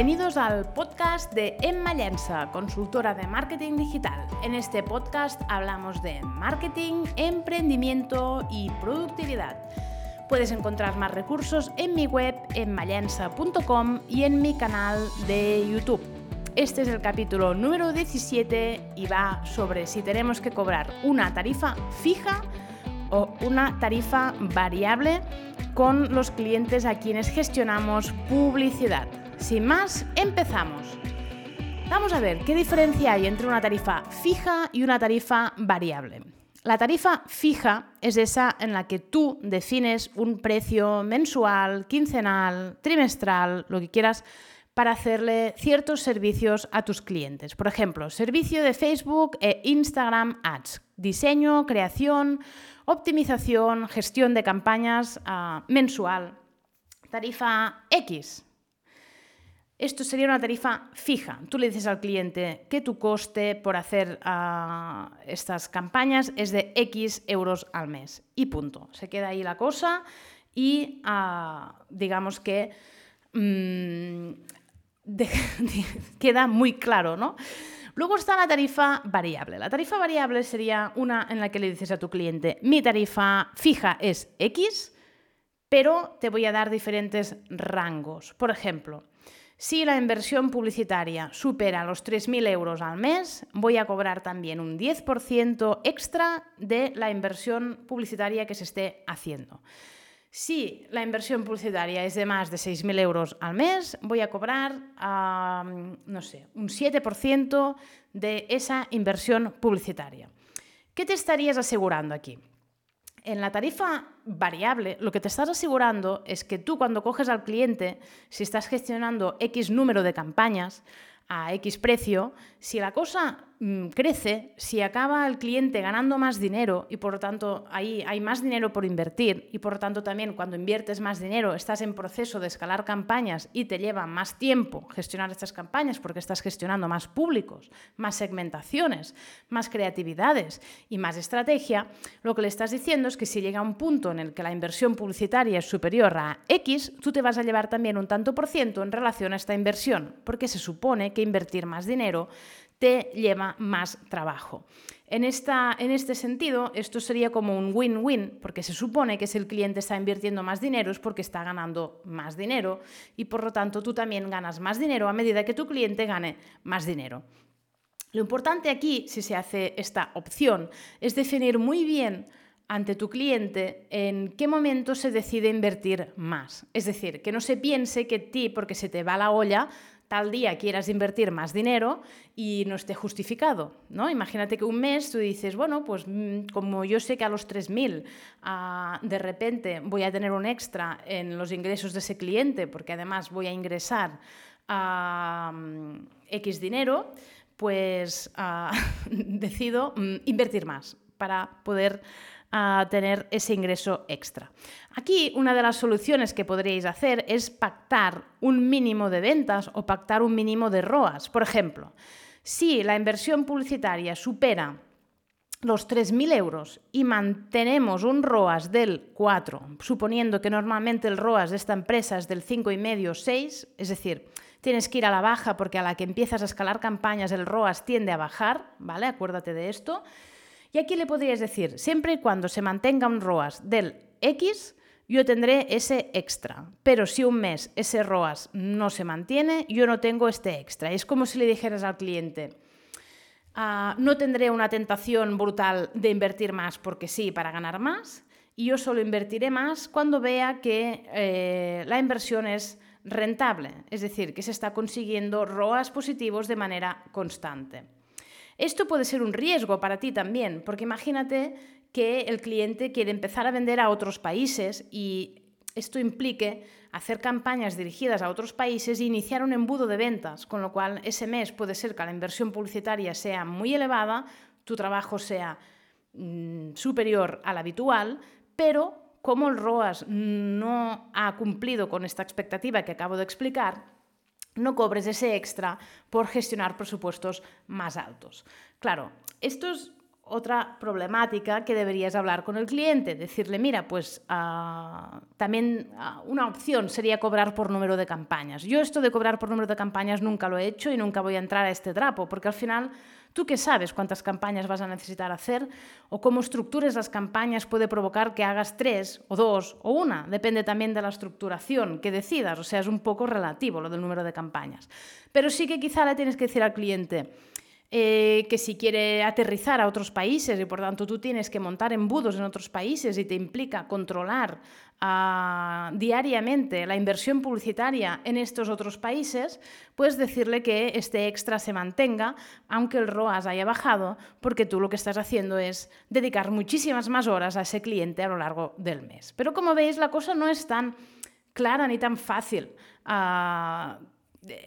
Bienvenidos al podcast de Emma Llensa, consultora de marketing digital. En este podcast hablamos de marketing, emprendimiento y productividad. Puedes encontrar más recursos en mi web emmallensa.com y en mi canal de YouTube. Este es el capítulo número 17 y va sobre si tenemos que cobrar una tarifa fija o una tarifa variable con los clientes a quienes gestionamos publicidad. Sin más, empezamos. Vamos a ver qué diferencia hay entre una tarifa fija y una tarifa variable. La tarifa fija es esa en la que tú defines un precio mensual, quincenal, trimestral, lo que quieras, para hacerle ciertos servicios a tus clientes. Por ejemplo, servicio de Facebook e Instagram Ads, diseño, creación, optimización, gestión de campañas uh, mensual, tarifa X, esto sería una tarifa fija. Tú le dices al cliente que tu coste por hacer uh, estas campañas es de X euros al mes. Y punto. Se queda ahí la cosa y uh, digamos que de, queda muy claro, ¿no? Luego está la tarifa variable. La tarifa variable sería una en la que le dices a tu cliente, mi tarifa fija es X, pero te voy a dar diferentes rangos. Por ejemplo, si la inversión publicitaria supera los 3.000 euros al mes, voy a cobrar también un 10% extra de la inversión publicitaria que se esté haciendo. Si la inversión publicitaria es de más de 6.000 euros al mes, voy a cobrar, no sé, un 7% de esa inversión publicitaria. ¿Qué te estarías asegurando aquí? En la tarifa variable, lo que te estás asegurando es que tú cuando coges al cliente, si estás gestionando X número de campañas, a X precio, si la cosa crece, si acaba el cliente ganando más dinero y por lo tanto ahí hay más dinero por invertir y por tanto también cuando inviertes más dinero estás en proceso de escalar campañas y te lleva más tiempo gestionar estas campañas porque estás gestionando más públicos, más segmentaciones, más creatividades y más estrategia, lo que le estás diciendo es que si llega un punto en el que la inversión publicitaria es superior a X, tú te vas a llevar también un tanto por ciento en relación a esta inversión, porque se supone que invertir más dinero te lleva más trabajo. En, esta, en este sentido, esto sería como un win-win, porque se supone que si el cliente está invirtiendo más dinero es porque está ganando más dinero y por lo tanto tú también ganas más dinero a medida que tu cliente gane más dinero. Lo importante aquí, si se hace esta opción, es definir muy bien ante tu cliente en qué momento se decide invertir más. Es decir, que no se piense que ti, porque se te va la olla, tal día quieras invertir más dinero y no esté justificado, ¿no? Imagínate que un mes tú dices, bueno, pues mm, como yo sé que a los 3.000 uh, de repente voy a tener un extra en los ingresos de ese cliente, porque además voy a ingresar a uh, X dinero, pues uh, decido mm, invertir más para poder a tener ese ingreso extra. Aquí una de las soluciones que podríais hacer es pactar un mínimo de ventas o pactar un mínimo de ROAS. Por ejemplo, si la inversión publicitaria supera los 3.000 euros y mantenemos un ROAS del 4, suponiendo que normalmente el ROAS de esta empresa es del 5,5 o 6, es decir, tienes que ir a la baja porque a la que empiezas a escalar campañas el ROAS tiende a bajar, ¿vale? Acuérdate de esto. Y aquí le podrías decir, siempre y cuando se mantenga un ROAS del X, yo tendré ese extra. Pero si un mes ese ROAS no se mantiene, yo no tengo este extra. Es como si le dijeras al cliente, uh, no tendré una tentación brutal de invertir más porque sí, para ganar más, y yo solo invertiré más cuando vea que eh, la inversión es rentable, es decir, que se está consiguiendo ROAS positivos de manera constante. Esto puede ser un riesgo para ti también, porque imagínate que el cliente quiere empezar a vender a otros países y esto implique hacer campañas dirigidas a otros países e iniciar un embudo de ventas, con lo cual ese mes puede ser que la inversión publicitaria sea muy elevada, tu trabajo sea mm, superior al habitual, pero como el ROAS no ha cumplido con esta expectativa que acabo de explicar, no cobres ese extra por gestionar presupuestos más altos. Claro, esto es otra problemática que deberías hablar con el cliente, decirle, mira, pues uh, también uh, una opción sería cobrar por número de campañas. Yo esto de cobrar por número de campañas nunca lo he hecho y nunca voy a entrar a este trapo, porque al final tú qué sabes cuántas campañas vas a necesitar hacer o cómo estructures las campañas puede provocar que hagas tres o dos o una, depende también de la estructuración que decidas, o sea, es un poco relativo lo del número de campañas. Pero sí que quizá le tienes que decir al cliente, eh, que si quiere aterrizar a otros países y por tanto tú tienes que montar embudos en otros países y te implica controlar uh, diariamente la inversión publicitaria en estos otros países, puedes decirle que este extra se mantenga, aunque el ROAS haya bajado, porque tú lo que estás haciendo es dedicar muchísimas más horas a ese cliente a lo largo del mes. Pero como veis, la cosa no es tan clara ni tan fácil. Uh,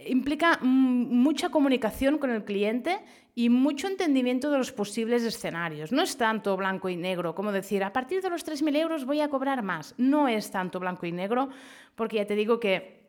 implica mucha comunicación con el cliente y mucho entendimiento de los posibles escenarios. No es tanto blanco y negro como decir, a partir de los 3.000 euros voy a cobrar más. No es tanto blanco y negro, porque ya te digo que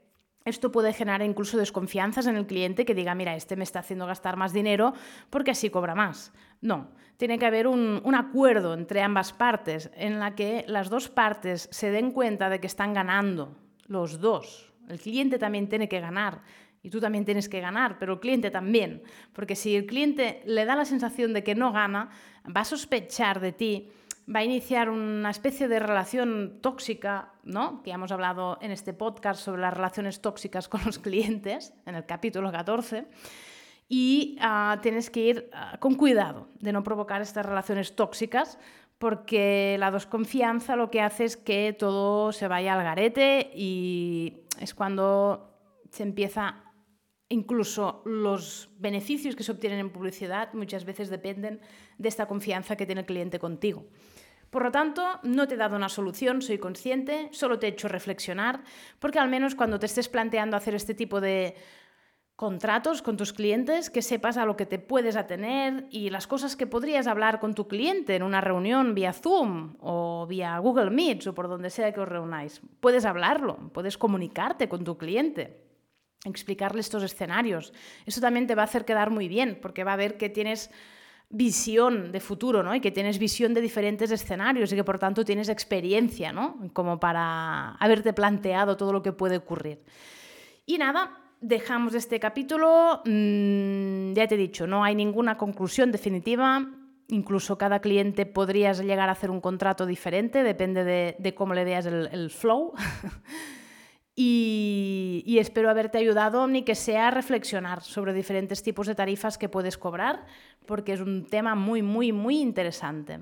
esto puede generar incluso desconfianzas en el cliente que diga, mira, este me está haciendo gastar más dinero porque así cobra más. No, tiene que haber un, un, acuerdo entre ambas partes en la que las dos partes se den cuenta de que están ganando los dos. El cliente también tiene que ganar y tú también tienes que ganar, pero el cliente también. Porque si el cliente le da la sensación de que no gana, va a sospechar de ti, va a iniciar una especie de relación tóxica, ¿no? Que ya hemos hablado en este podcast sobre las relaciones tóxicas con los clientes, en el capítulo 14. Y uh, tienes que ir uh, con cuidado de no provocar estas relaciones tóxicas porque la desconfianza lo que hace es que todo se vaya al garete y es cuando se empieza incluso los beneficios que se obtienen en publicidad muchas veces dependen de esta confianza que tiene el cliente contigo. Por lo tanto, no te he dado una solución, soy consciente, solo te he hecho reflexionar, porque al menos cuando te estés planteando hacer este tipo de contratos con tus clientes, que sepas a lo que te puedes atener y las cosas que podrías hablar con tu cliente en una reunión vía Zoom o vía Google Meet o por donde sea que os reunáis. Puedes hablarlo, puedes comunicarte con tu cliente, explicarle estos escenarios. Eso también te va a hacer quedar muy bien, porque va a ver que tienes visión de futuro, ¿no? Y que tienes visión de diferentes escenarios y que por tanto tienes experiencia, ¿no? Como para haberte planteado todo lo que puede ocurrir. Y nada, dejamos este capítulo. Mm, ya te he dicho, no hay ninguna conclusión definitiva. Incluso cada cliente podrías llegar a hacer un contrato diferente, depende de, cómo le veas el, flow. y, y, espero haberte ayudado, ni que sea a reflexionar sobre diferentes tipos de tarifas que puedes cobrar, porque es un tema muy, muy, muy interesante.